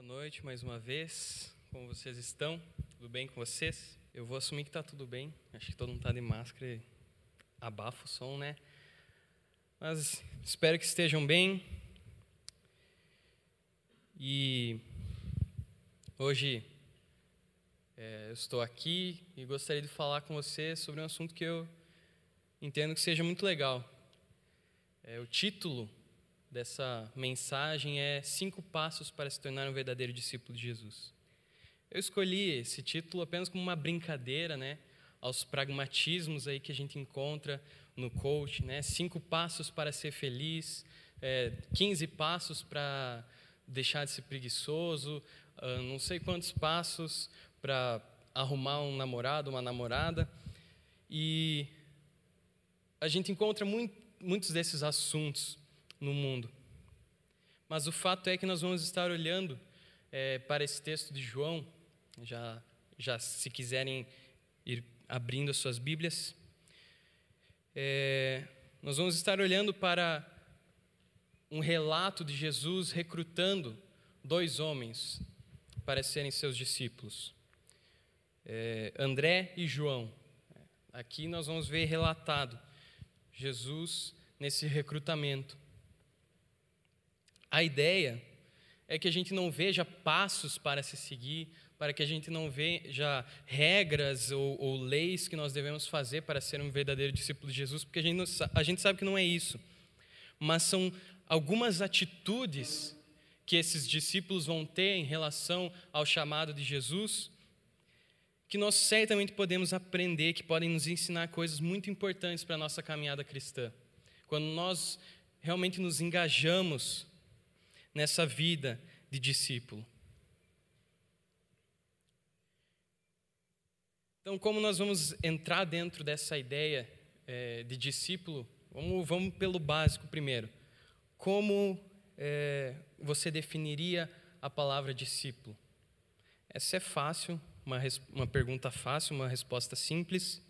Boa noite mais uma vez. Como vocês estão? Tudo bem com vocês? Eu vou assumir que está tudo bem. Acho que todo mundo está de máscara e abafa o som, né? Mas espero que estejam bem. E hoje é, eu estou aqui e gostaria de falar com você sobre um assunto que eu entendo que seja muito legal. É, o título dessa mensagem é Cinco Passos para se tornar um verdadeiro discípulo de Jesus. Eu escolhi esse título apenas como uma brincadeira, né, aos pragmatismos aí que a gente encontra no coach, né, cinco passos para ser feliz, é, 15 passos para deixar de ser preguiçoso, uh, não sei quantos passos para arrumar um namorado, uma namorada, e a gente encontra muito, muitos desses assuntos no mundo. Mas o fato é que nós vamos estar olhando é, para esse texto de João, já, já se quiserem ir abrindo as suas Bíblias. É, nós vamos estar olhando para um relato de Jesus recrutando dois homens para serem seus discípulos, é, André e João. Aqui nós vamos ver relatado Jesus nesse recrutamento. A ideia é que a gente não veja passos para se seguir, para que a gente não veja regras ou, ou leis que nós devemos fazer para ser um verdadeiro discípulo de Jesus, porque a gente, não, a gente sabe que não é isso. Mas são algumas atitudes que esses discípulos vão ter em relação ao chamado de Jesus, que nós certamente podemos aprender, que podem nos ensinar coisas muito importantes para a nossa caminhada cristã. Quando nós realmente nos engajamos nessa vida de discípulo. Então, como nós vamos entrar dentro dessa ideia é, de discípulo, vamos, vamos, pelo básico primeiro. Como é, você definiria a palavra discípulo? Essa é fácil, uma, uma pergunta fácil, uma resposta simples.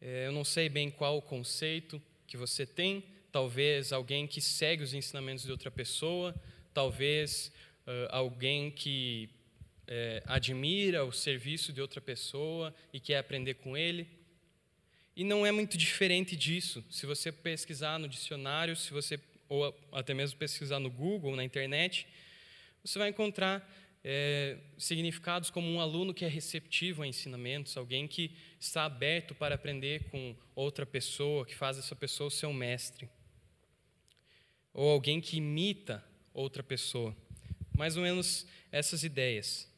É, eu não sei bem qual o conceito que você tem, talvez alguém que segue os ensinamentos de outra pessoa, talvez uh, alguém que é, admira o serviço de outra pessoa e quer aprender com ele. E não é muito diferente disso. Se você pesquisar no dicionário, se você ou até mesmo pesquisar no Google, na internet, você vai encontrar é, significados como um aluno que é receptivo a ensinamentos, alguém que está aberto para aprender com outra pessoa, que faz essa pessoa o seu mestre ou alguém que imita outra pessoa. Mais ou menos essas ideias.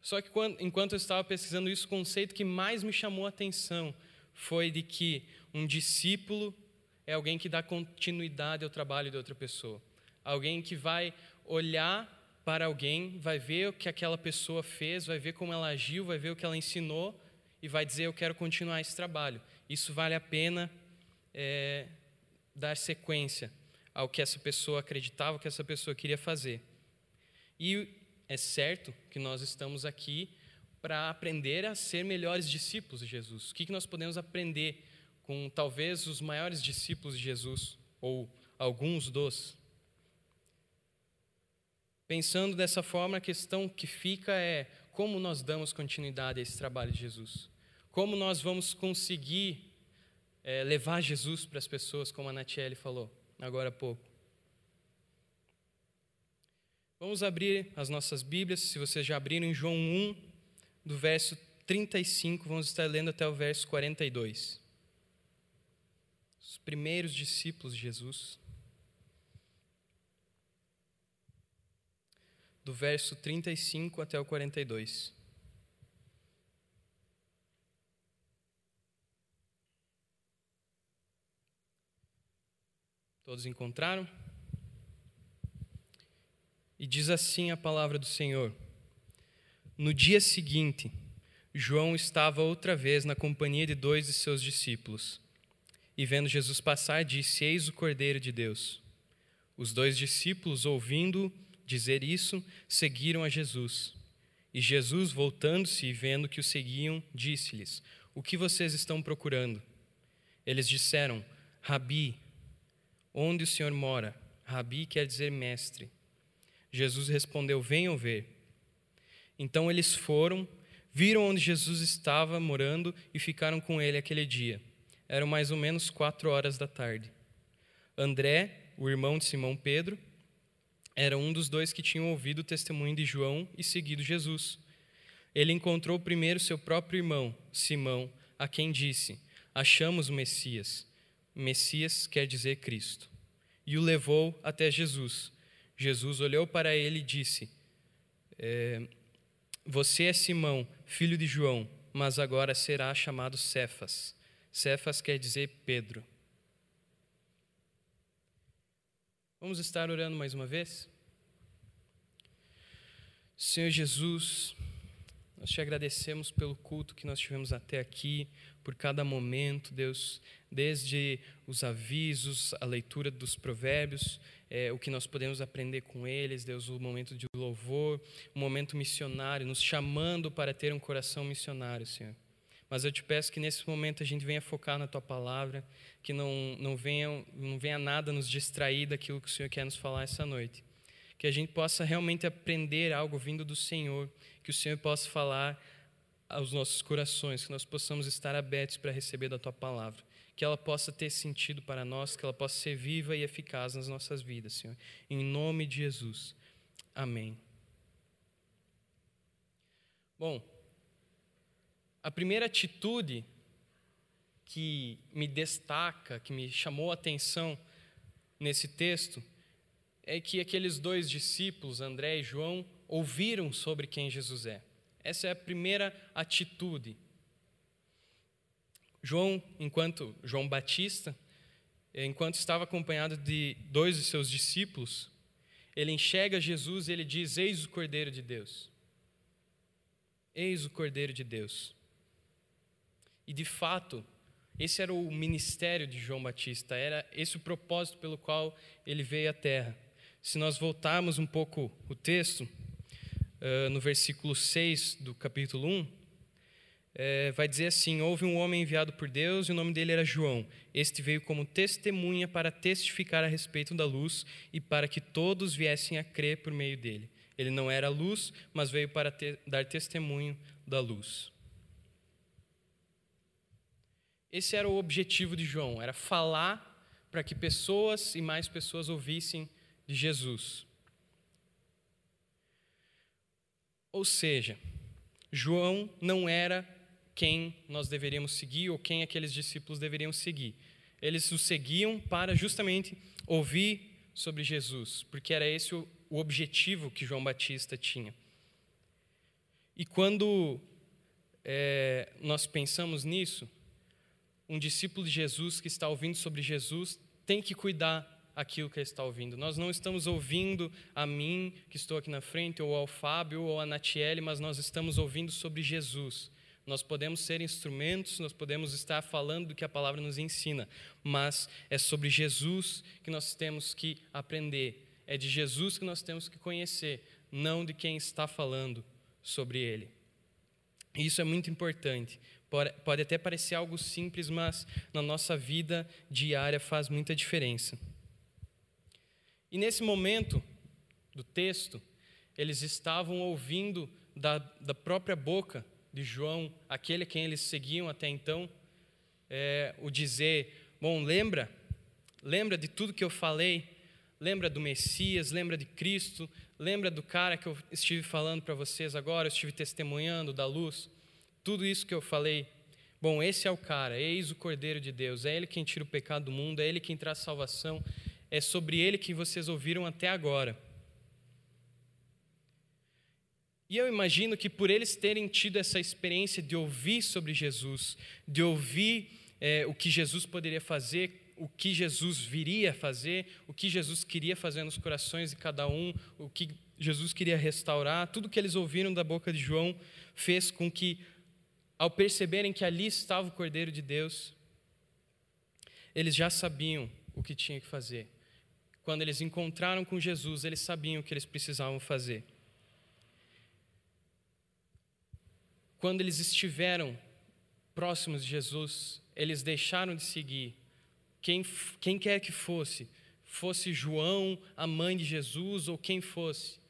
Só que quando, enquanto eu estava pesquisando isso, o conceito que mais me chamou a atenção foi de que um discípulo é alguém que dá continuidade ao trabalho de outra pessoa. Alguém que vai olhar para alguém, vai ver o que aquela pessoa fez, vai ver como ela agiu, vai ver o que ela ensinou e vai dizer: Eu quero continuar esse trabalho. Isso vale a pena é, dar sequência ao que essa pessoa acreditava, que essa pessoa queria fazer. E é certo que nós estamos aqui para aprender a ser melhores discípulos de Jesus. O que nós podemos aprender com talvez os maiores discípulos de Jesus, ou alguns dos? Pensando dessa forma, a questão que fica é como nós damos continuidade a esse trabalho de Jesus. Como nós vamos conseguir é, levar Jesus para as pessoas, como a Natiele falou agora há pouco. Vamos abrir as nossas Bíblias, se vocês já abriram em João 1, do verso 35, vamos estar lendo até o verso 42. Os primeiros discípulos de Jesus. Do verso 35 até o 42. Todos encontraram? E diz assim a palavra do Senhor: No dia seguinte, João estava outra vez na companhia de dois de seus discípulos. E vendo Jesus passar, disse: Eis o Cordeiro de Deus. Os dois discípulos, ouvindo dizer isso, seguiram a Jesus. E Jesus, voltando-se e vendo que o seguiam, disse-lhes: O que vocês estão procurando? Eles disseram: Rabi, Onde o Senhor mora? Rabi quer dizer mestre. Jesus respondeu: Venham ver. Então eles foram, viram onde Jesus estava morando e ficaram com ele aquele dia. Eram mais ou menos quatro horas da tarde. André, o irmão de Simão Pedro, era um dos dois que tinham ouvido o testemunho de João e seguido Jesus. Ele encontrou primeiro seu próprio irmão, Simão, a quem disse: Achamos o Messias. Messias quer dizer Cristo. E o levou até Jesus. Jesus olhou para ele e disse: é, Você é Simão, filho de João, mas agora será chamado Cefas. Cefas quer dizer Pedro. Vamos estar orando mais uma vez? Senhor Jesus, nós te agradecemos pelo culto que nós tivemos até aqui, por cada momento, Deus, desde os avisos, a leitura dos provérbios, é, o que nós podemos aprender com eles, Deus, o momento de louvor, o momento missionário, nos chamando para ter um coração missionário, Senhor. Mas eu te peço que nesse momento a gente venha focar na tua palavra, que não, não, venha, não venha nada nos distrair daquilo que o Senhor quer nos falar essa noite. Que a gente possa realmente aprender algo vindo do Senhor, que o Senhor possa falar aos nossos corações, que nós possamos estar abertos para receber da tua palavra, que ela possa ter sentido para nós, que ela possa ser viva e eficaz nas nossas vidas, Senhor. Em nome de Jesus. Amém. Bom, a primeira atitude que me destaca, que me chamou a atenção nesse texto, é que aqueles dois discípulos, André e João, ouviram sobre quem Jesus é. Essa é a primeira atitude. João, enquanto João Batista, enquanto estava acompanhado de dois de seus discípulos, ele enxerga Jesus e ele diz: Eis o Cordeiro de Deus. Eis o Cordeiro de Deus. E de fato, esse era o ministério de João Batista, era esse o propósito pelo qual ele veio à terra. Se nós voltarmos um pouco o texto, uh, no versículo 6 do capítulo 1, é, vai dizer assim: Houve um homem enviado por Deus e o nome dele era João. Este veio como testemunha para testificar a respeito da luz e para que todos viessem a crer por meio dele. Ele não era luz, mas veio para dar testemunho da luz. Esse era o objetivo de João, era falar para que pessoas e mais pessoas ouvissem de Jesus. Ou seja, João não era quem nós deveríamos seguir ou quem aqueles discípulos deveriam seguir. Eles o seguiam para justamente ouvir sobre Jesus, porque era esse o, objetivo que João Batista tinha. E quando é, nós pensamos nisso, um discípulo de Jesus que está ouvindo sobre Jesus tem que cuidar aquilo que está ouvindo. Nós não estamos ouvindo a mim, que estou aqui na frente, ou ao Fábio, ou a Natiele, mas nós estamos ouvindo sobre Jesus. Nós podemos ser instrumentos, nós podemos estar falando do que a palavra nos ensina, mas é sobre Jesus que nós temos que aprender, é de Jesus que nós temos que conhecer, não de quem está falando sobre ele. Isso é muito importante, Pode até parecer algo simples, mas na nossa vida diária faz muita diferença. E nesse momento do texto, eles estavam ouvindo da, da própria boca de João, aquele a quem eles seguiam até então, é, o dizer: Bom, lembra, lembra de tudo que eu falei, lembra do Messias, lembra de Cristo, lembra do cara que eu estive falando para vocês agora, eu estive testemunhando da luz. Tudo isso que eu falei, bom, esse é o cara, eis o Cordeiro de Deus, é ele quem tira o pecado do mundo, é ele quem traz salvação, é sobre ele que vocês ouviram até agora. E eu imagino que por eles terem tido essa experiência de ouvir sobre Jesus, de ouvir é, o que Jesus poderia fazer, o que Jesus viria fazer, o que Jesus queria fazer nos corações de cada um, o que Jesus queria restaurar, tudo que eles ouviram da boca de João fez com que ao perceberem que ali estava o Cordeiro de Deus, eles já sabiam o que tinham que fazer. Quando eles encontraram com Jesus, eles sabiam o que eles precisavam fazer. Quando eles estiveram próximos de Jesus, eles deixaram de seguir quem, quem quer que fosse, fosse João, a mãe de Jesus, ou quem fosse.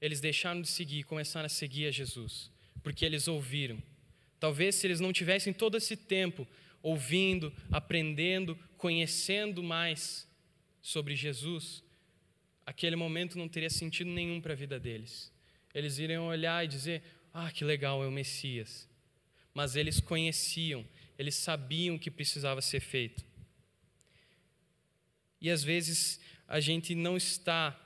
eles deixaram de seguir começaram a seguir a Jesus, porque eles ouviram. Talvez se eles não tivessem todo esse tempo ouvindo, aprendendo, conhecendo mais sobre Jesus, aquele momento não teria sentido nenhum para a vida deles. Eles iriam olhar e dizer: Ah, que legal, é o Messias. Mas eles conheciam, eles sabiam que precisava ser feito. E às vezes a gente não está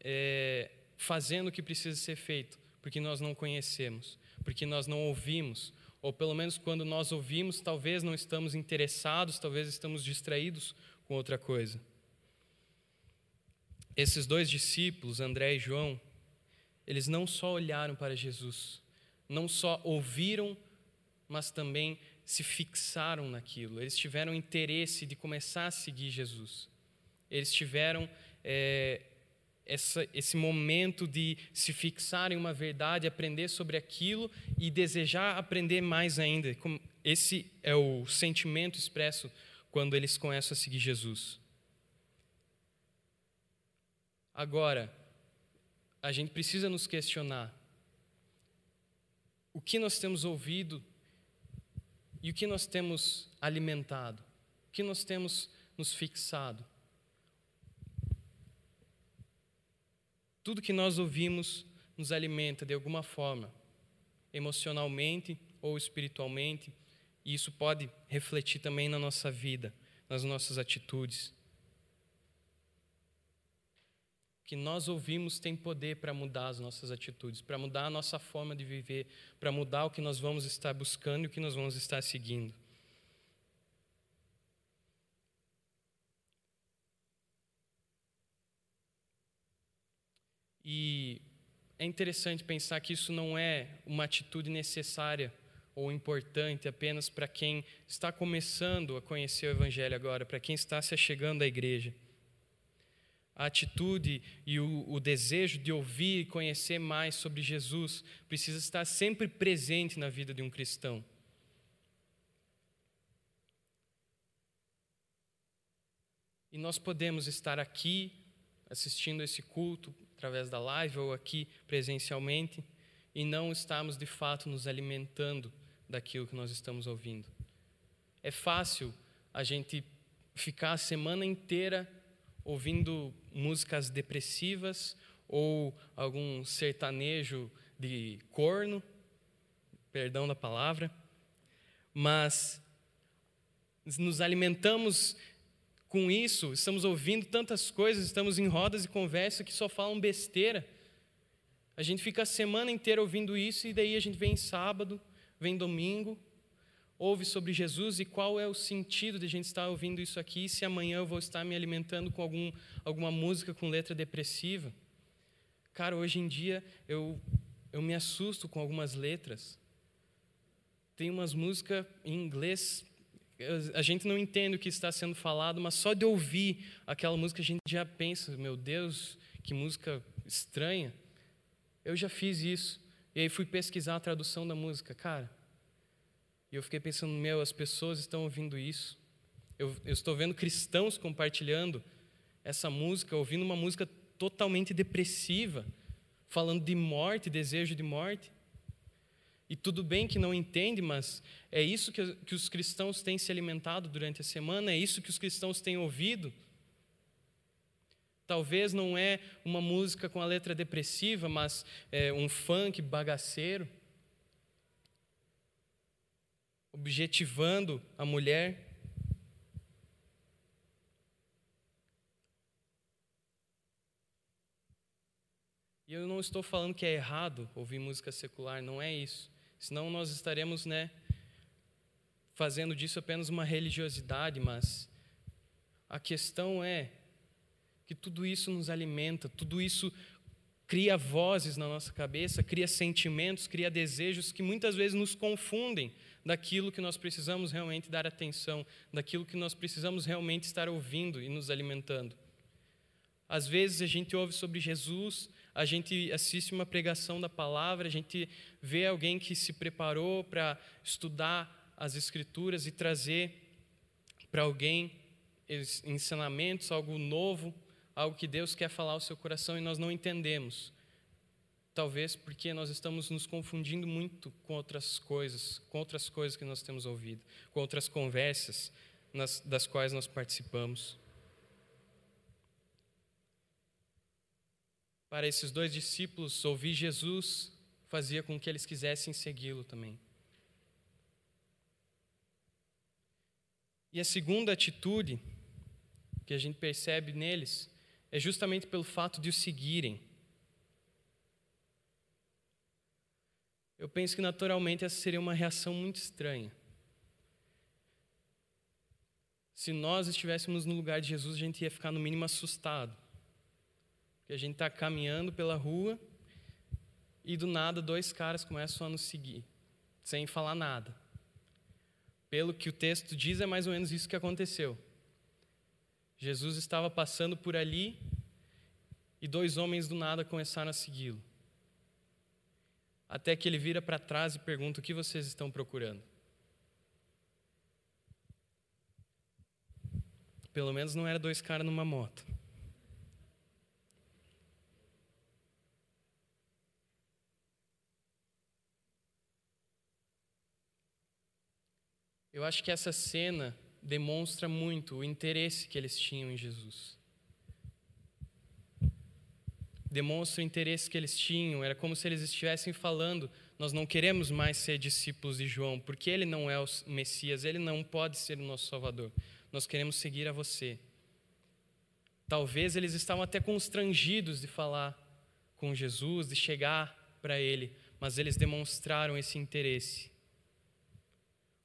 é, fazendo o que precisa ser feito, porque nós não conhecemos, porque nós não ouvimos, ou pelo menos quando nós ouvimos, talvez não estamos interessados, talvez estamos distraídos com outra coisa. Esses dois discípulos, André e João, eles não só olharam para Jesus, não só ouviram, mas também se fixaram naquilo. Eles tiveram interesse de começar a seguir Jesus. Eles tiveram é, essa, esse momento de se fixar em uma verdade, aprender sobre aquilo e desejar aprender mais ainda. Esse é o sentimento expresso quando eles começam a seguir Jesus. Agora, a gente precisa nos questionar o que nós temos ouvido e o que nós temos alimentado, o que nós temos nos fixado. Tudo que nós ouvimos nos alimenta de alguma forma, emocionalmente ou espiritualmente, e isso pode refletir também na nossa vida, nas nossas atitudes. Que nós ouvimos tem poder para mudar as nossas atitudes, para mudar a nossa forma de viver, para mudar o que nós vamos estar buscando e o que nós vamos estar seguindo. E é interessante pensar que isso não é uma atitude necessária ou importante apenas para quem está começando a conhecer o Evangelho agora, para quem está se achegando à igreja a atitude e o, o, desejo de ouvir e conhecer mais sobre Jesus precisa estar sempre presente na vida de um cristão. E nós podemos estar aqui assistindo esse culto através da live ou aqui presencialmente e não estarmos de fato nos alimentando daquilo que nós estamos ouvindo. É fácil a gente ficar a semana inteira ouvindo músicas depressivas ou algum sertanejo de corno, perdão da palavra, mas nos alimentamos com isso, estamos ouvindo tantas coisas, estamos em rodas de conversa que só falam besteira. A gente fica a semana inteira ouvindo isso e daí a gente vem sábado, vem domingo ouve sobre Jesus e qual é o sentido de a gente estar ouvindo isso aqui se amanhã eu vou estar me alimentando com algum, alguma música com letra depressiva. Cara, hoje em dia eu, eu me assusto com algumas letras. Tem umas músicas em inglês, a gente não entende o que está sendo falado, mas só de ouvir aquela música a gente já pensa: meu Deus, que música estranha. Eu já fiz isso. E aí fui pesquisar a tradução da música. Cara, e eu fiquei pensando, meu, as pessoas estão ouvindo isso. Eu, eu estou vendo cristãos compartilhando essa música, ouvindo uma música totalmente depressiva, falando de morte, desejo de morte. E tudo bem que não entende, mas é isso que, que os cristãos têm se alimentado durante a semana, é isso que os cristãos têm ouvido. Talvez não é uma música com a letra depressiva, mas é um funk bagaceiro objetivando a mulher. E eu não estou falando que é errado ouvir música secular, não é isso. Senão nós estaremos, né, fazendo disso apenas uma religiosidade, mas a questão é que tudo isso nos alimenta, tudo isso cria vozes na nossa cabeça, cria sentimentos, cria desejos que muitas vezes nos confundem daquilo que nós precisamos realmente dar atenção, daquilo que nós precisamos realmente estar ouvindo e nos alimentando. Às vezes a gente ouve sobre Jesus, a gente assiste uma pregação da palavra, a gente vê alguém que se preparou para estudar as Escrituras e trazer para alguém ensinamentos, algo novo, algo que Deus quer falar ao seu coração e nós não entendemos. Talvez porque nós estamos nos confundindo muito com outras coisas, com outras coisas que nós temos ouvido, com outras conversas nas, das quais nós participamos. Para esses dois discípulos, ouvir Jesus fazia com que eles quisessem segui-lo também. E a segunda atitude que a gente percebe neles é justamente pelo fato de o seguirem. Eu penso que naturalmente essa seria uma reação muito estranha. Se nós estivéssemos no lugar de Jesus, a gente ia ficar no mínimo assustado. Porque a gente está caminhando pela rua e do nada dois caras começam a nos seguir, sem falar nada. Pelo que o texto diz, é mais ou menos isso que aconteceu. Jesus estava passando por ali e dois homens do nada começaram a segui-lo até que ele vira para trás e pergunta: O que vocês estão procurando? Pelo menos não era dois caras numa moto. Eu acho que essa cena demonstra muito o interesse que eles tinham em Jesus demonstra o interesse que eles tinham. Era como se eles estivessem falando: Nós não queremos mais ser discípulos de João, porque ele não é o Messias, ele não pode ser o nosso Salvador. Nós queremos seguir a você. Talvez eles estavam até constrangidos de falar com Jesus, de chegar para ele, mas eles demonstraram esse interesse.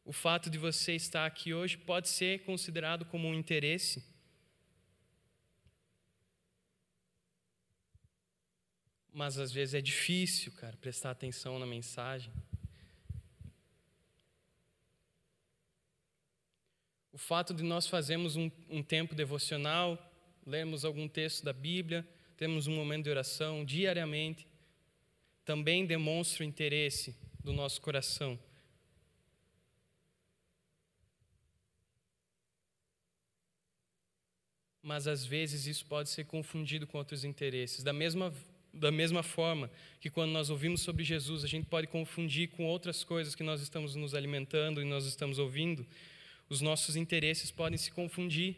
O fato de você estar aqui hoje pode ser considerado como um interesse mas às vezes é difícil, cara, prestar atenção na mensagem. O fato de nós fazermos um, um tempo devocional, lermos algum texto da Bíblia, temos um momento de oração diariamente, também demonstra o interesse do nosso coração. Mas às vezes isso pode ser confundido com outros interesses. Da mesma da mesma forma que quando nós ouvimos sobre Jesus, a gente pode confundir com outras coisas que nós estamos nos alimentando e nós estamos ouvindo, os nossos interesses podem se confundir.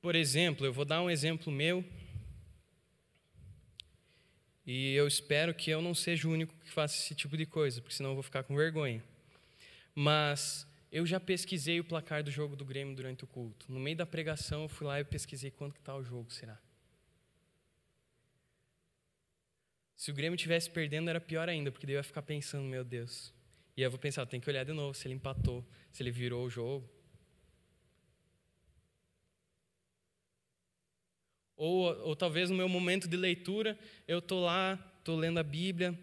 Por exemplo, eu vou dar um exemplo meu, e eu espero que eu não seja o único que faça esse tipo de coisa, porque senão eu vou ficar com vergonha. Mas eu já pesquisei o placar do jogo do Grêmio durante o culto. No meio da pregação, eu fui lá e pesquisei quanto está o jogo, será? Se o Grêmio tivesse perdendo, era pior ainda, porque daí eu ia ficar pensando, meu Deus. E eu vou pensar, tem que olhar de novo se ele empatou, se ele virou o jogo. Ou, ou talvez no meu momento de leitura, eu estou lá, estou lendo a Bíblia,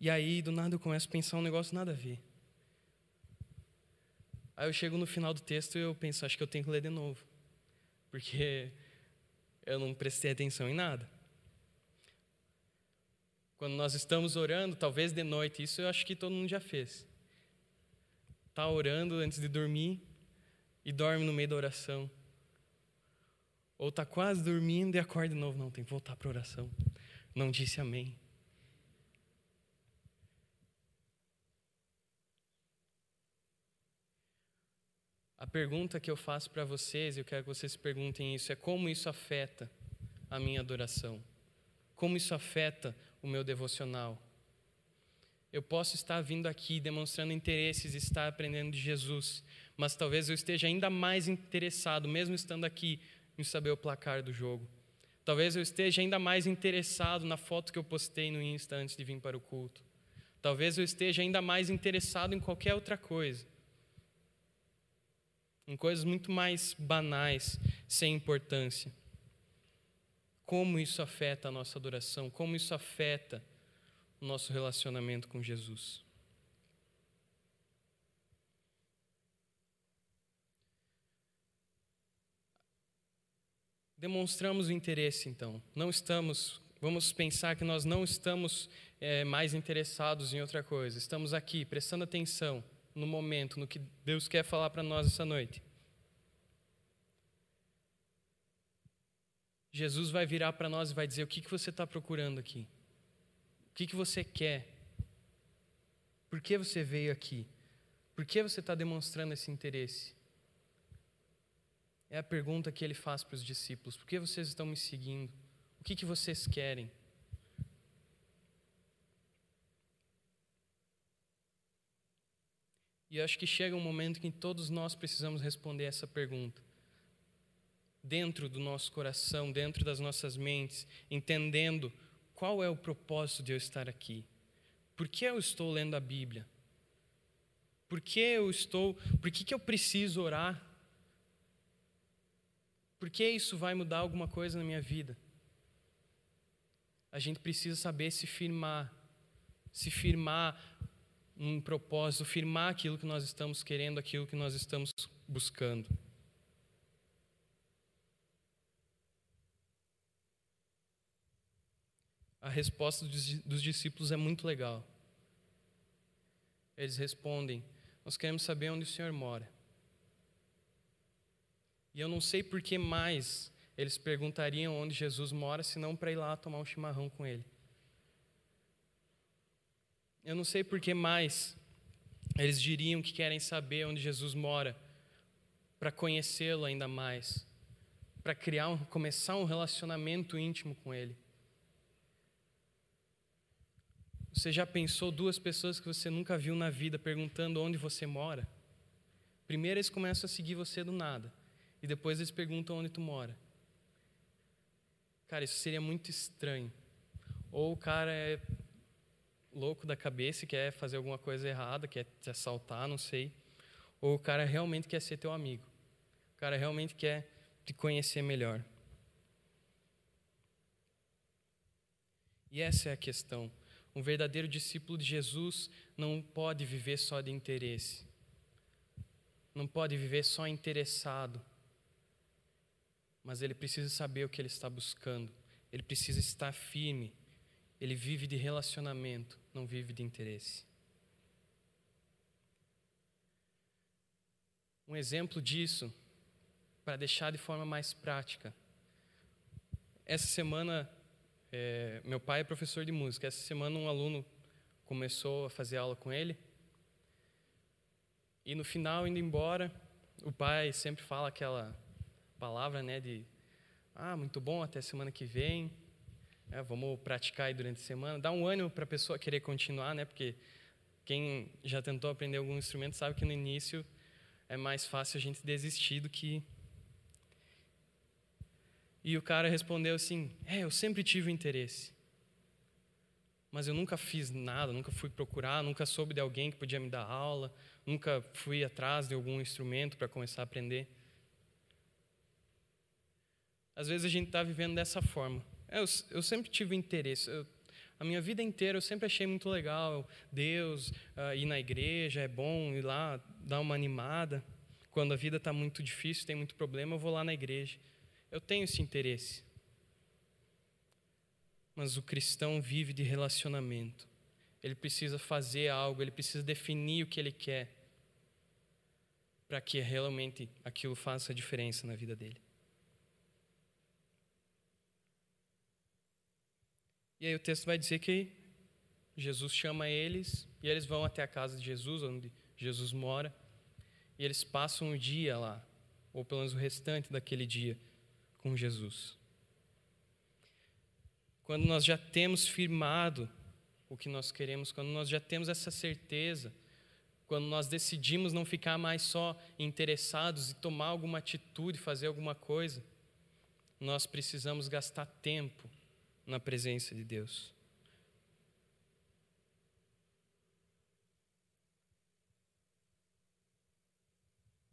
e aí do nada eu começo a pensar um negócio nada a ver. Aí eu chego no final do texto e eu penso, acho que eu tenho que ler de novo. Porque eu não prestei atenção em nada. Quando nós estamos orando, talvez de noite, isso eu acho que todo mundo já fez. Está orando antes de dormir e dorme no meio da oração. Ou está quase dormindo e acorda de novo. Não, tem que voltar para a oração. Não disse amém. A pergunta que eu faço para vocês, eu quero que vocês perguntem isso, é como isso afeta a minha adoração? Como isso afeta o meu devocional. Eu posso estar vindo aqui demonstrando interesses, estar aprendendo de Jesus, mas talvez eu esteja ainda mais interessado, mesmo estando aqui, em saber o placar do jogo. Talvez eu esteja ainda mais interessado na foto que eu postei no Insta antes de vir para o culto. Talvez eu esteja ainda mais interessado em qualquer outra coisa. Em coisas muito mais banais, sem importância como isso afeta a nossa adoração, como isso afeta o nosso relacionamento com Jesus. Demonstramos o interesse, então. Não estamos, vamos pensar que nós não estamos é, mais interessados em outra coisa. Estamos aqui prestando atenção no momento, no que Deus quer falar para nós essa noite. Jesus vai virar para nós e vai dizer: O que, que você está procurando aqui? O que, que você quer? Por que você veio aqui? Por que você está demonstrando esse interesse? É a pergunta que ele faz para os discípulos: Por que vocês estão me seguindo? O que, que vocês querem? E eu acho que chega um momento que todos nós precisamos responder essa pergunta. Dentro do nosso coração, dentro das nossas mentes, entendendo qual é o propósito de eu estar aqui. Por que eu estou lendo a Bíblia? Por que eu estou, por que, que eu preciso orar? Porque isso vai mudar alguma coisa na minha vida. A gente precisa saber se firmar, se firmar um propósito, firmar aquilo que nós estamos querendo, aquilo que nós estamos buscando. A resposta dos discípulos é muito legal. Eles respondem: Nós queremos saber onde o Senhor mora. E eu não sei por que mais eles perguntariam onde Jesus mora, senão para ir lá tomar um chimarrão com ele. Eu não sei por que mais eles diriam que querem saber onde Jesus mora, para conhecê-lo ainda mais, para criar, um, começar um relacionamento íntimo com ele. Você já pensou duas pessoas que você nunca viu na vida perguntando onde você mora? Primeiro eles começam a seguir você do nada. E depois eles perguntam onde tu mora. Cara, isso seria muito estranho. Ou o cara é louco da cabeça e quer fazer alguma coisa errada, quer te assaltar, não sei. Ou o cara realmente quer ser teu amigo. O cara realmente quer te conhecer melhor. E essa é a questão. Um verdadeiro discípulo de Jesus não pode viver só de interesse. Não pode viver só interessado mas ele precisa saber o que ele está buscando. Ele precisa estar firme. Ele vive de relacionamento, não vive de interesse. Um exemplo disso, para deixar de forma mais prática. Essa semana, é, meu pai é professor de música. Essa semana, um aluno começou a fazer aula com ele. E no final, indo embora, o pai sempre fala aquela palavra, né, de ah, muito bom, até semana que vem. É, vamos praticar aí durante a semana. Dá um ânimo para a pessoa querer continuar, né? Porque quem já tentou aprender algum instrumento sabe que no início é mais fácil a gente desistir do que. E o cara respondeu assim: É, eu sempre tive interesse. Mas eu nunca fiz nada, nunca fui procurar, nunca soube de alguém que podia me dar aula, nunca fui atrás de algum instrumento para começar a aprender. Às vezes a gente está vivendo dessa forma. É, eu, eu sempre tive interesse. Eu, a minha vida inteira eu sempre achei muito legal Deus, uh, ir na igreja, é bom ir lá, dar uma animada. Quando a vida está muito difícil, tem muito problema, eu vou lá na igreja. Eu tenho esse interesse. Mas o cristão vive de relacionamento. Ele precisa fazer algo, ele precisa definir o que ele quer, para que realmente aquilo faça diferença na vida dele. E aí o texto vai dizer que Jesus chama eles e eles vão até a casa de Jesus, onde Jesus mora, e eles passam o dia lá, ou pelo menos o restante daquele dia, com Jesus. Quando nós já temos firmado o que nós queremos, quando nós já temos essa certeza, quando nós decidimos não ficar mais só interessados e tomar alguma atitude, fazer alguma coisa, nós precisamos gastar tempo na presença de Deus.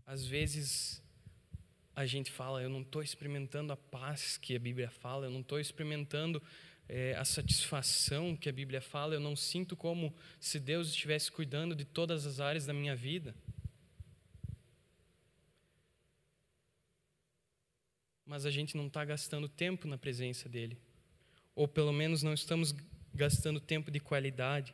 Às vezes a gente fala, eu não estou experimentando a paz que a Bíblia fala, eu não estou experimentando é, a satisfação que a Bíblia fala, eu não sinto como se Deus estivesse cuidando de todas as áreas da minha vida. Mas a gente não está gastando tempo na presença dEle ou pelo menos não estamos gastando tempo de qualidade.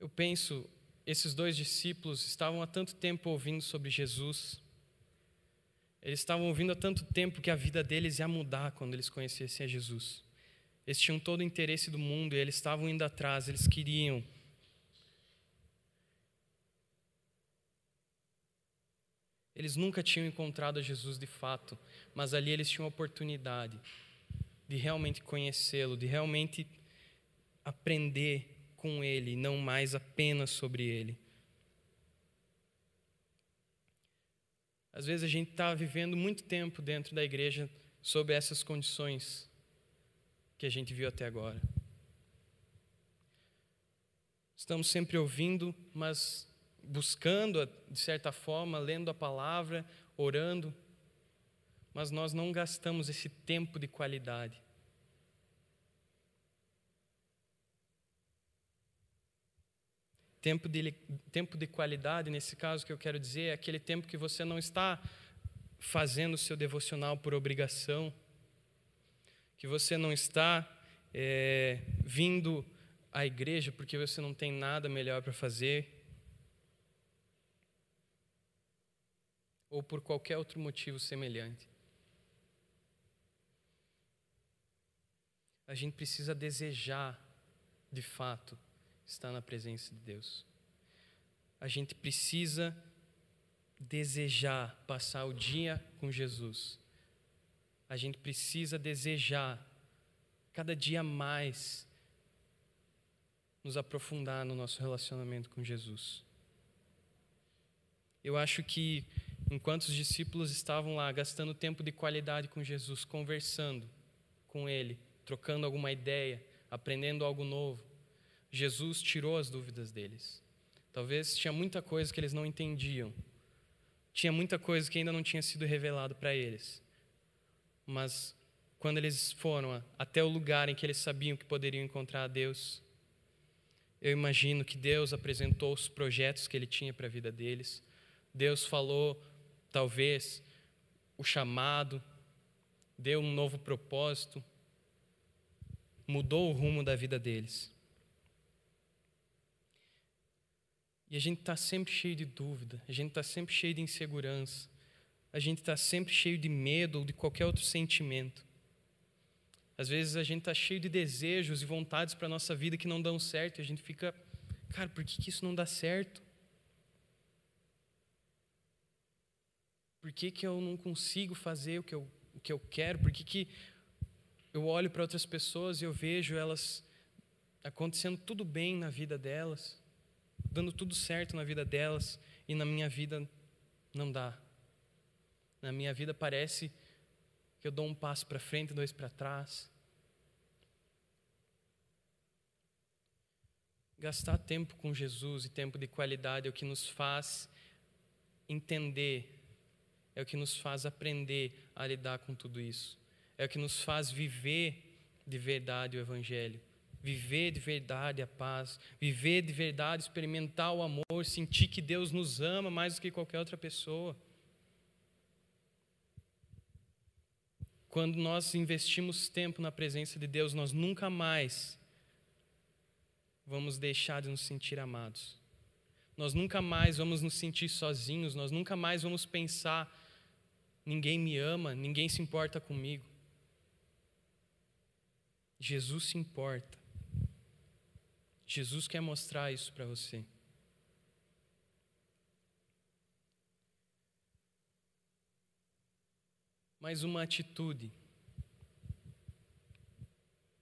Eu penso, esses dois discípulos estavam há tanto tempo ouvindo sobre Jesus, Eles estavam ouvindo há tanto tempo que a vida deles ia mudar quando eles conhecessem a Jesus. Eles tinham todo o interesse do mundo e eles estavam indo atrás, eles queriam. Eles nunca tinham encontrado a Jesus de fato, mas ali eles tinham a oportunidade de realmente conhecê-lo, de realmente aprender com ele, não mais apenas sobre ele. Às vezes a gente está vivendo muito tempo dentro da igreja sob essas condições que a gente viu até agora. Estamos sempre ouvindo, mas buscando, de certa forma, lendo a palavra, orando, mas nós não gastamos esse tempo de qualidade. Tempo de, tempo de qualidade, nesse caso que eu quero dizer, é aquele tempo que você não está fazendo o seu devocional por obrigação, que você não está é, vindo à igreja porque você não tem nada melhor para fazer, ou por qualquer outro motivo semelhante. A gente precisa desejar, de fato, estar na presença de Deus. A gente precisa desejar passar o dia com Jesus. A gente precisa desejar cada dia mais nos aprofundar no nosso relacionamento com Jesus. Eu acho que enquanto os discípulos estavam lá gastando tempo de qualidade com Jesus, conversando com Ele, trocando alguma ideia, aprendendo algo novo, Jesus tirou as dúvidas deles. Talvez tinha muita coisa que eles não entendiam. Tinha muita coisa que ainda não tinha sido revelado para eles. Mas quando eles foram até o lugar em que eles sabiam que poderiam encontrar a Deus, eu imagino que Deus apresentou os projetos que ele tinha para a vida deles. Deus falou, talvez, o chamado, deu um novo propósito, mudou o rumo da vida deles. E a gente está sempre cheio de dúvida, a gente está sempre cheio de insegurança, a gente está sempre cheio de medo ou de qualquer outro sentimento. Às vezes a gente está cheio de desejos e vontades para a nossa vida que não dão certo e a gente fica, cara, por que, que isso não dá certo? Por que, que eu não consigo fazer o que eu, o que eu quero? Por que, que eu olho para outras pessoas e eu vejo elas acontecendo tudo bem na vida delas? Dando tudo certo na vida delas e na minha vida não dá. Na minha vida parece que eu dou um passo para frente, dois para trás. Gastar tempo com Jesus e tempo de qualidade é o que nos faz entender, é o que nos faz aprender a lidar com tudo isso, é o que nos faz viver de verdade o Evangelho viver de verdade a paz, viver de verdade, experimentar o amor, sentir que Deus nos ama mais do que qualquer outra pessoa. Quando nós investimos tempo na presença de Deus, nós nunca mais vamos deixar de nos sentir amados. Nós nunca mais vamos nos sentir sozinhos, nós nunca mais vamos pensar: ninguém me ama, ninguém se importa comigo. Jesus se importa. Jesus quer mostrar isso para você. Mais uma atitude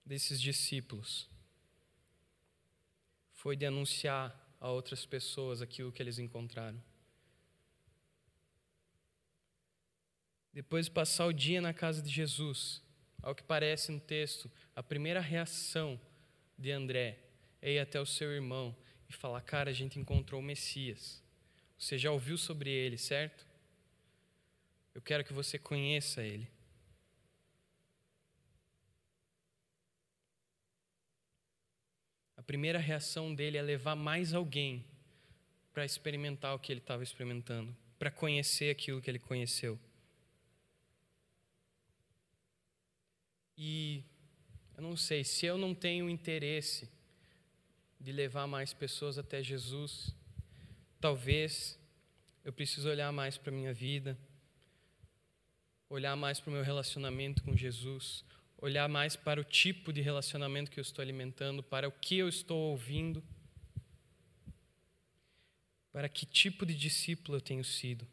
desses discípulos foi de anunciar a outras pessoas aquilo que eles encontraram. Depois de passar o dia na casa de Jesus, ao que parece no texto, a primeira reação de André é ir até o seu irmão e falar: Cara, a gente encontrou o Messias. Você já ouviu sobre ele, certo? Eu quero que você conheça ele. A primeira reação dele é levar mais alguém para experimentar o que ele estava experimentando, para conhecer aquilo que ele conheceu. E eu não sei, se eu não tenho interesse de levar mais pessoas até Jesus. Talvez eu precise olhar mais para a minha vida, olhar mais para o meu relacionamento com Jesus, olhar mais para o tipo de relacionamento que eu estou alimentando, para o que eu estou ouvindo, para que tipo de discípulo eu tenho sido.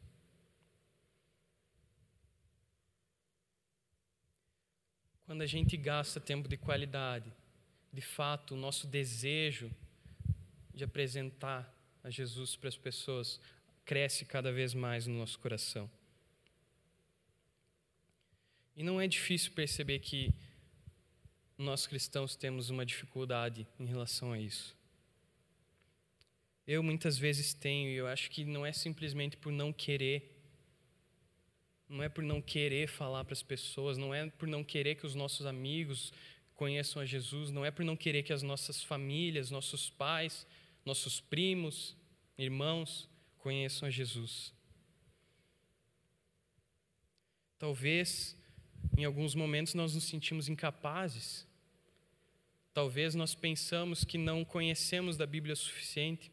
Quando a gente gasta tempo de qualidade, de fato, o nosso desejo de apresentar a Jesus para as pessoas cresce cada vez mais no nosso coração. E não é difícil perceber que nós cristãos temos uma dificuldade em relação a isso. Eu muitas vezes tenho, e eu acho que não é simplesmente por não querer, não é por não querer falar para as pessoas, não é por não querer que os nossos amigos conheçam a Jesus, não é por não querer que as nossas famílias, nossos pais, nossos primos, irmãos conheçam a Jesus. Talvez em alguns momentos nós nos sentimos incapazes. Talvez nós pensamos que não conhecemos da Bíblia o suficiente.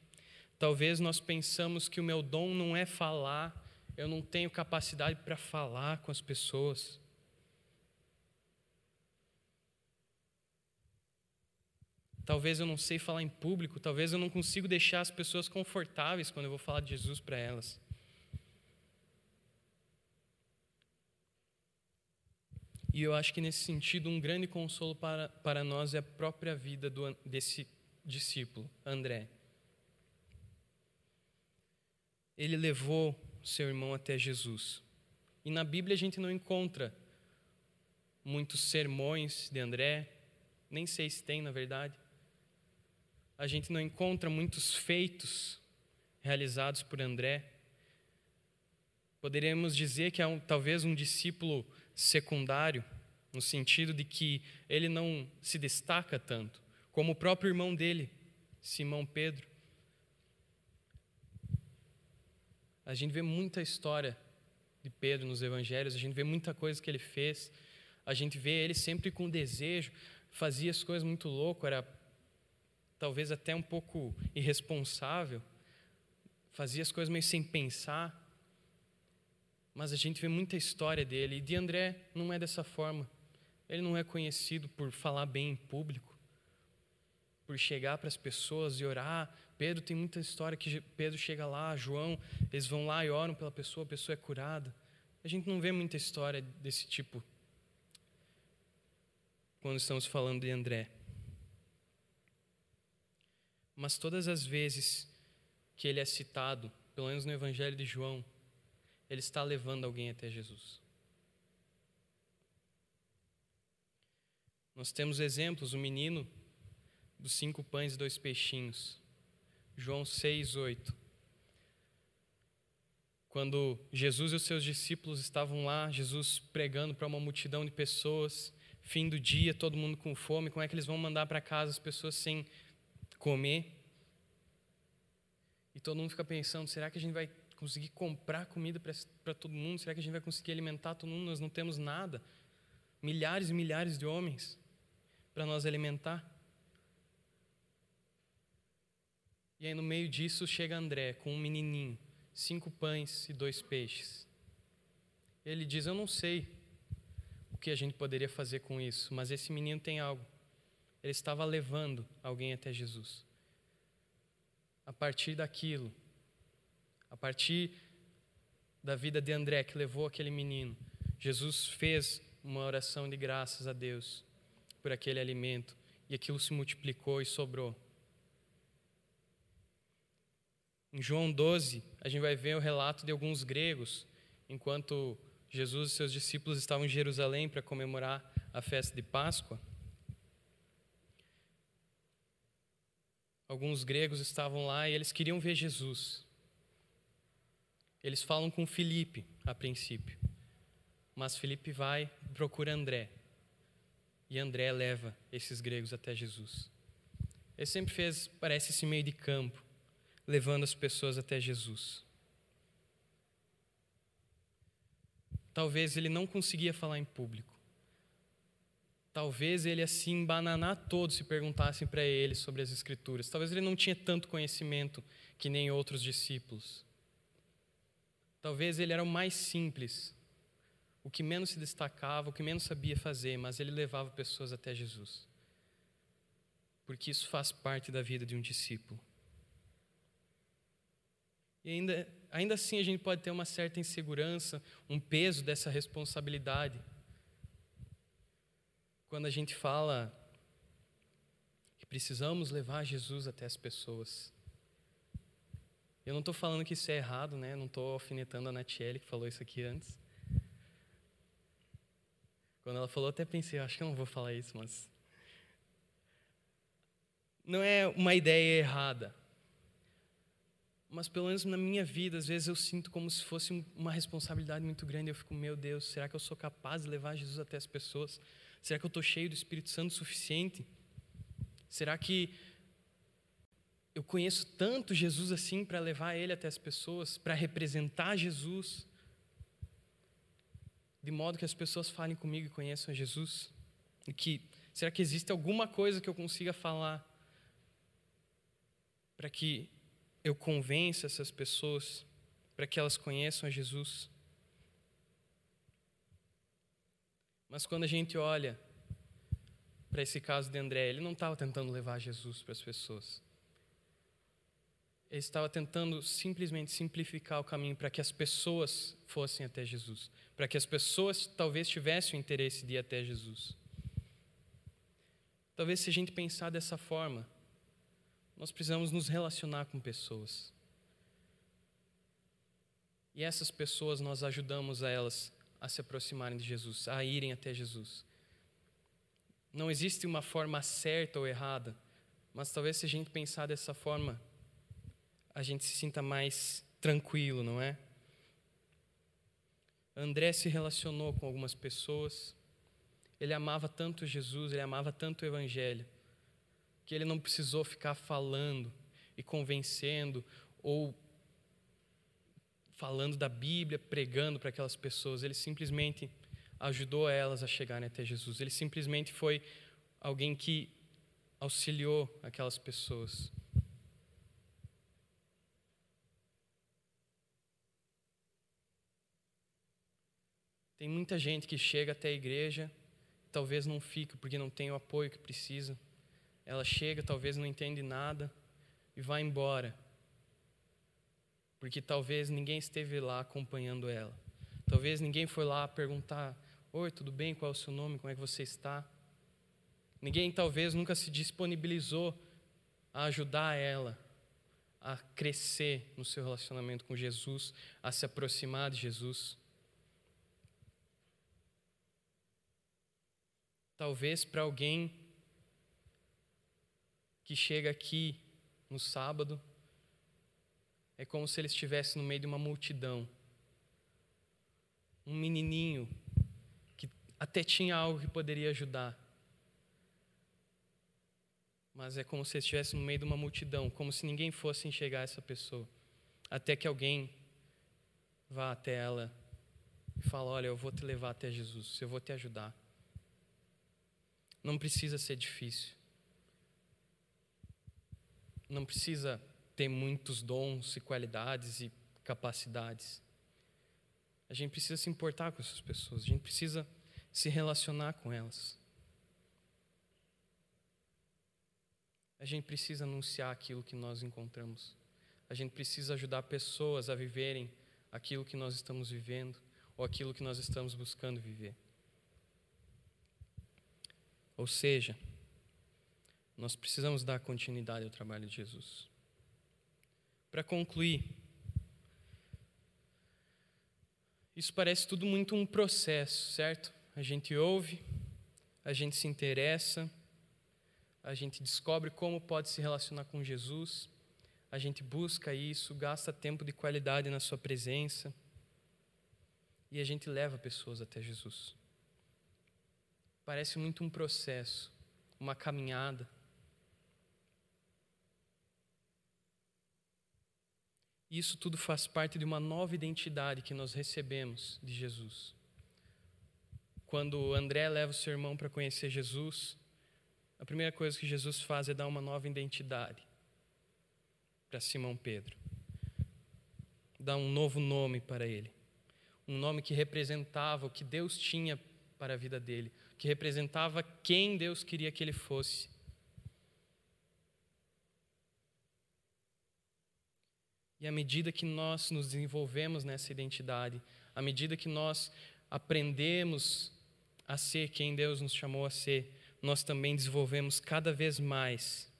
Talvez nós pensamos que o meu dom não é falar, eu não tenho capacidade para falar com as pessoas. Talvez eu não sei falar em público, talvez eu não consigo deixar as pessoas confortáveis quando eu vou falar de Jesus para elas. E eu acho que nesse sentido, um grande consolo para, para nós é a própria vida do, desse discípulo, André. Ele levou seu irmão até Jesus. E na Bíblia a gente não encontra muitos sermões de André, nem sei se tem, na verdade. A gente não encontra muitos feitos realizados por André. Poderíamos dizer que é um, talvez um discípulo secundário, no sentido de que ele não se destaca tanto, como o próprio irmão dele, Simão Pedro. A gente vê muita história de Pedro nos evangelhos, a gente vê muita coisa que ele fez, a gente vê ele sempre com desejo, fazia as coisas muito louco, era talvez até um pouco irresponsável, fazia as coisas meio sem pensar mas a gente vê muita história dele. E de André não é dessa forma. Ele não é conhecido por falar bem em público, por chegar para as pessoas e orar. Pedro tem muita história que Pedro chega lá, João, eles vão lá e oram pela pessoa, a pessoa é curada. A gente não vê muita história desse tipo quando estamos falando de André. Mas todas as vezes que ele é citado, pelo menos no Evangelho de João, ele está levando alguém até Jesus. Nós temos exemplos, o menino dos cinco pães e dois peixinhos, João 6, 8. Quando Jesus e os seus discípulos estavam lá, Jesus pregando para uma multidão de pessoas, fim do dia, todo mundo com fome, como é que eles vão mandar para casa as pessoas sem comer? E todo mundo fica pensando: será que a gente vai conseguir comprar comida para todo mundo? Será que a gente vai conseguir alimentar todo mundo? Nós não temos nada. Milhares e milhares de homens para nós alimentar. E aí, no meio disso, chega André com um menininho, cinco pães e dois peixes. Ele diz: Eu não sei o que a gente poderia fazer com isso, mas esse menino tem algo. Ele estava levando alguém até Jesus. A partir daquilo, a partir da vida de André, que levou aquele menino, Jesus fez uma oração de graças a Deus por aquele alimento e aquilo se multiplicou e sobrou. Em João 12, a gente vai ver o relato de alguns gregos, enquanto Jesus e seus discípulos estavam em Jerusalém para comemorar a festa de Páscoa. Alguns gregos estavam lá e eles queriam ver Jesus. Eles falam com Felipe a princípio, mas Felipe vai procura André. E André leva esses gregos até Jesus. Ele sempre fez, parece, esse meio de campo, levando as pessoas até Jesus. Talvez ele não conseguia falar em público. Talvez ele assim bananar todos se perguntassem para ele sobre as escrituras. Talvez ele não tinha tanto conhecimento que nem outros discípulos. Talvez ele era o mais simples, o que menos se destacava, o que menos sabia fazer, mas ele levava pessoas até Jesus. Porque isso faz parte da vida de um discípulo. E ainda, ainda assim a gente pode ter uma certa insegurança, um peso dessa responsabilidade. Quando a gente fala que precisamos levar Jesus até as pessoas. Eu não estou falando que isso é errado, né? não estou alfinetando a Natiele, que falou isso aqui antes. Quando ela falou, até pensei, acho que eu não vou falar isso, mas. Não é uma ideia errada. Mas pelo menos na minha vida, às vezes eu sinto como se fosse uma responsabilidade muito grande. Eu fico, meu Deus, será que eu sou capaz de levar Jesus até as pessoas? Será que eu estou cheio do Espírito Santo o suficiente? Será que eu conheço tanto Jesus assim para levar ele até as pessoas, para representar Jesus, de modo que as pessoas falem comigo e conheçam Jesus? E que será que existe alguma coisa que eu consiga falar para que eu convença essas pessoas, para que elas conheçam a Jesus? Mas quando a gente olha para esse caso de André, ele não estava tentando levar Jesus para as pessoas. Ele estava tentando simplesmente simplificar o caminho para que as pessoas fossem até Jesus, para que as pessoas talvez tivessem o interesse de ir até Jesus. Talvez se a gente pensar dessa forma, nós precisamos nos relacionar com pessoas. E essas pessoas nós ajudamos a elas a se aproximarem de Jesus, a irem até Jesus. Não existe uma forma certa ou errada, mas talvez se a gente pensar dessa forma, a gente se sinta mais tranquilo, não é? André se relacionou com algumas pessoas, ele amava tanto Jesus, ele amava tanto o Evangelho, que ele não precisou ficar falando e convencendo ou falando da Bíblia, pregando para aquelas pessoas, ele simplesmente ajudou elas a chegarem até Jesus, ele simplesmente foi alguém que auxiliou aquelas pessoas. Tem muita gente que chega até a igreja, talvez não fica porque não tem o apoio que precisa. Ela chega, talvez não entende nada e vai embora. Porque talvez ninguém esteve lá acompanhando ela. Talvez ninguém foi lá perguntar: Oi, tudo bem? Qual é o seu nome? Como é que você está? Ninguém talvez nunca se disponibilizou a ajudar ela a crescer no seu relacionamento com Jesus, a se aproximar de Jesus. Talvez para alguém que chega aqui no sábado, é como se ele estivesse no meio de uma multidão. Um menininho que até tinha algo que poderia ajudar. Mas é como se ele estivesse no meio de uma multidão, como se ninguém fosse enxergar essa pessoa. Até que alguém vá até ela e fale: Olha, eu vou te levar até Jesus, eu vou te ajudar. Não precisa ser difícil. Não precisa ter muitos dons e qualidades e capacidades. A gente precisa se importar com essas pessoas, a gente precisa se relacionar com elas. A gente precisa anunciar aquilo que nós encontramos. A gente precisa ajudar pessoas a viverem aquilo que nós estamos vivendo ou aquilo que nós estamos buscando viver. Ou seja, nós precisamos dar continuidade ao trabalho de Jesus. Para concluir, isso parece tudo muito um processo, certo? A gente ouve, a gente se interessa, a gente descobre como pode se relacionar com Jesus, a gente busca isso, gasta tempo de qualidade na Sua presença e a gente leva pessoas até Jesus. Parece muito um processo, uma caminhada. Isso tudo faz parte de uma nova identidade que nós recebemos de Jesus. Quando André leva o seu irmão para conhecer Jesus, a primeira coisa que Jesus faz é dar uma nova identidade para Simão Pedro. Dá um novo nome para ele. um nome que representava o que Deus tinha para a vida dele, que representava quem Deus queria que ele fosse. E à medida que nós nos desenvolvemos nessa identidade, à medida que nós aprendemos a ser quem Deus nos chamou a ser, nós também desenvolvemos cada vez mais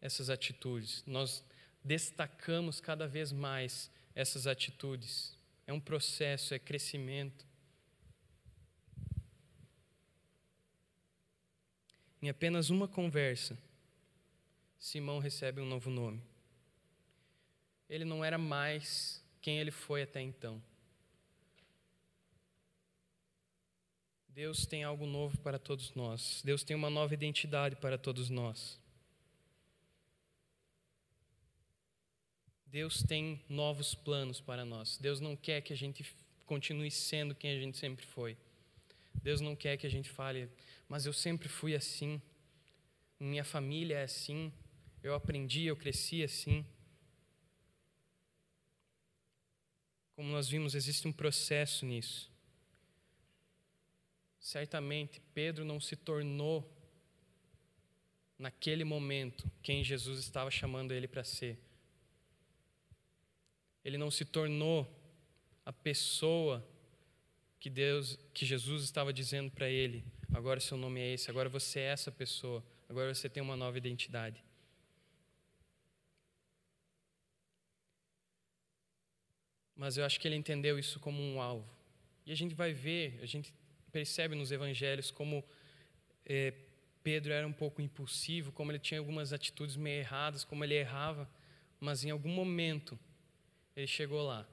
essas atitudes. Nós destacamos cada vez mais essas atitudes. É um processo, é crescimento. Em apenas uma conversa, Simão recebe um novo nome. Ele não era mais quem ele foi até então. Deus tem algo novo para todos nós. Deus tem uma nova identidade para todos nós. Deus tem novos planos para nós. Deus não quer que a gente continue sendo quem a gente sempre foi. Deus não quer que a gente fale, mas eu sempre fui assim. Minha família é assim. Eu aprendi, eu cresci assim. Como nós vimos, existe um processo nisso. Certamente, Pedro não se tornou, naquele momento, quem Jesus estava chamando ele para ser. Ele não se tornou a pessoa que Deus, que Jesus estava dizendo para ele: agora seu nome é esse, agora você é essa pessoa, agora você tem uma nova identidade. Mas eu acho que ele entendeu isso como um alvo. E a gente vai ver, a gente percebe nos evangelhos como é, Pedro era um pouco impulsivo, como ele tinha algumas atitudes meio erradas, como ele errava, mas em algum momento ele chegou lá.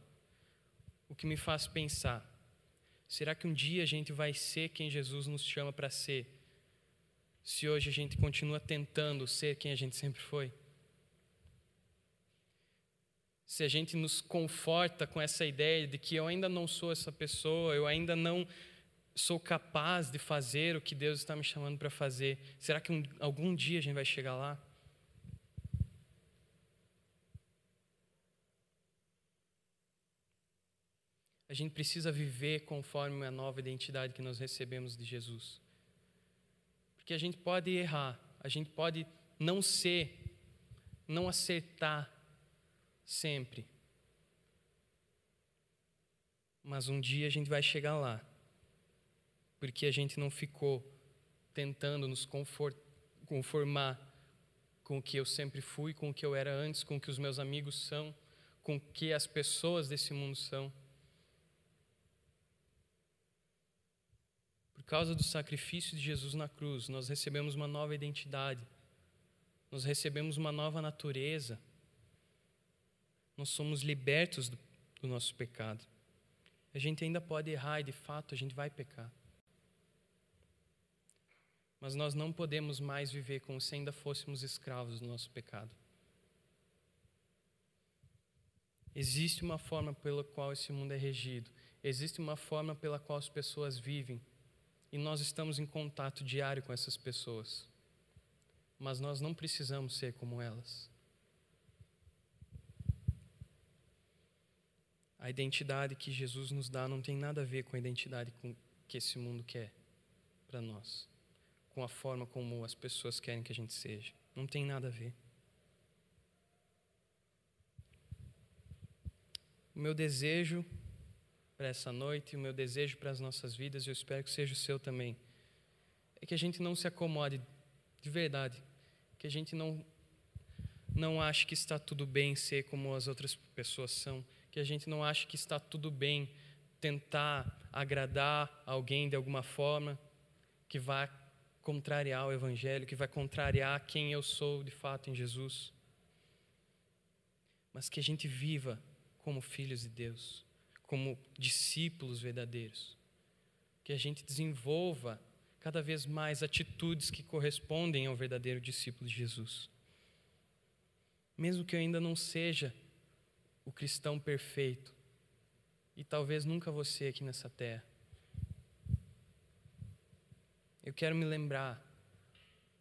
O que me faz pensar: será que um dia a gente vai ser quem Jesus nos chama para ser? Se hoje a gente continua tentando ser quem a gente sempre foi? Se a gente nos conforta com essa ideia de que eu ainda não sou essa pessoa, eu ainda não sou capaz de fazer o que Deus está me chamando para fazer? Será que um, algum dia a gente vai chegar lá? A gente precisa viver conforme a nova identidade que nós recebemos de Jesus. Porque a gente pode errar, a gente pode não ser, não acertar sempre. Mas um dia a gente vai chegar lá porque a gente não ficou tentando nos conformar com o que eu sempre fui, com o que eu era antes, com o que os meus amigos são, com o que as pessoas desse mundo são. Por causa do sacrifício de Jesus na cruz, nós recebemos uma nova identidade, nós recebemos uma nova natureza, nós somos libertos do, do nosso pecado. A gente ainda pode errar e, de fato, a gente vai pecar. Mas nós não podemos mais viver como se ainda fôssemos escravos do nosso pecado. Existe uma forma pela qual esse mundo é regido, existe uma forma pela qual as pessoas vivem, e nós estamos em contato diário com essas pessoas. Mas nós não precisamos ser como elas. A identidade que Jesus nos dá não tem nada a ver com a identidade que esse mundo quer para nós com a forma como as pessoas querem que a gente seja. Não tem nada a ver. O meu desejo para essa noite, o meu desejo para as nossas vidas, eu espero que seja o seu também, é que a gente não se acomode de verdade, que a gente não não ache que está tudo bem ser como as outras pessoas são, que a gente não ache que está tudo bem tentar agradar alguém de alguma forma, que vai contrariar o Evangelho, que vai contrariar quem eu sou de fato em Jesus. Mas que a gente viva como filhos de Deus, como discípulos verdadeiros. Que a gente desenvolva cada vez mais atitudes que correspondem ao verdadeiro discípulo de Jesus. Mesmo que eu ainda não seja o cristão perfeito, e talvez nunca você aqui nessa terra, eu quero me lembrar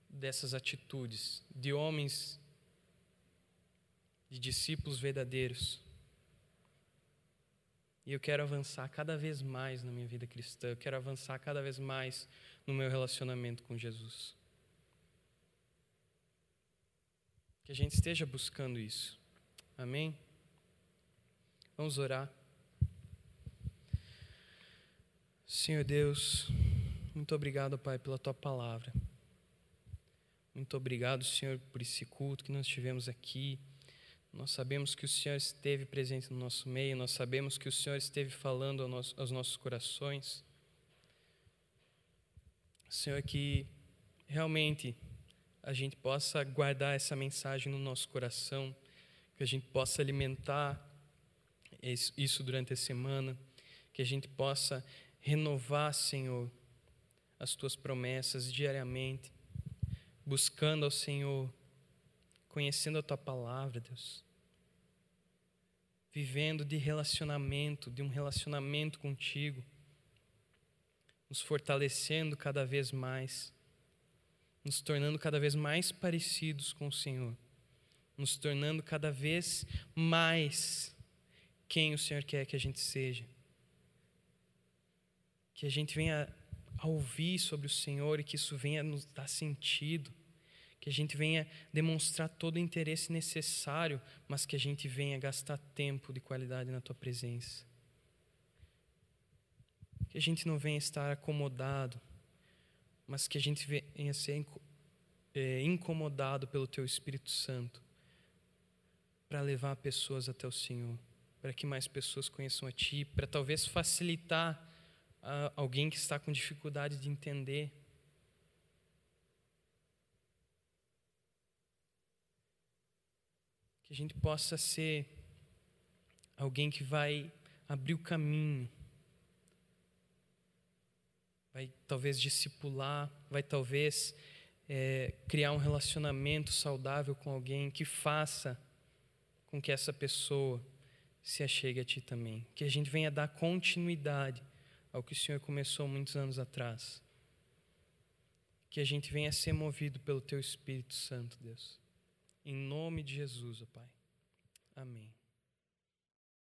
dessas atitudes de homens, de discípulos verdadeiros, E eu quero avançar cada vez mais na minha vida cristã, eu quero avançar cada vez mais no meu relacionamento com Jesus. Que a gente esteja buscando isso. Amém? Vamos orar. Senhor Deus, muito obrigado, Pai, pela tua palavra. Muito obrigado, Senhor, por esse culto que nós tivemos aqui. Nós sabemos que o Senhor esteve presente no nosso meio, nós sabemos que o Senhor esteve falando aos nossos corações. Senhor, que realmente a gente possa guardar essa mensagem no nosso coração, que a gente possa alimentar isso durante a semana, que a gente possa renovar, Senhor, as tuas promessas diariamente, buscando ao Senhor, conhecendo a tua palavra, Deus. Vivendo de relacionamento, de um relacionamento contigo, nos fortalecendo cada vez mais, nos tornando cada vez mais parecidos com o Senhor, nos tornando cada vez mais quem o Senhor quer que a gente seja. Que a gente venha a ouvir sobre o Senhor e que isso venha nos dar sentido, que a gente venha demonstrar todo o interesse necessário, mas que a gente venha gastar tempo de qualidade na tua presença. Que a gente não venha estar acomodado, mas que a gente venha ser é, incomodado pelo teu Espírito Santo para levar pessoas até o Senhor, para que mais pessoas conheçam a Ti, para talvez facilitar alguém que está com dificuldade de entender. Que a gente possa ser alguém que vai abrir o caminho, vai talvez discipular, vai talvez é, criar um relacionamento saudável com alguém que faça com que essa pessoa se achegue a ti também. Que a gente venha dar continuidade ao que o Senhor começou muitos anos atrás. Que a gente venha ser movido pelo Teu Espírito Santo, Deus. Em nome de Jesus, ó Pai. Amém.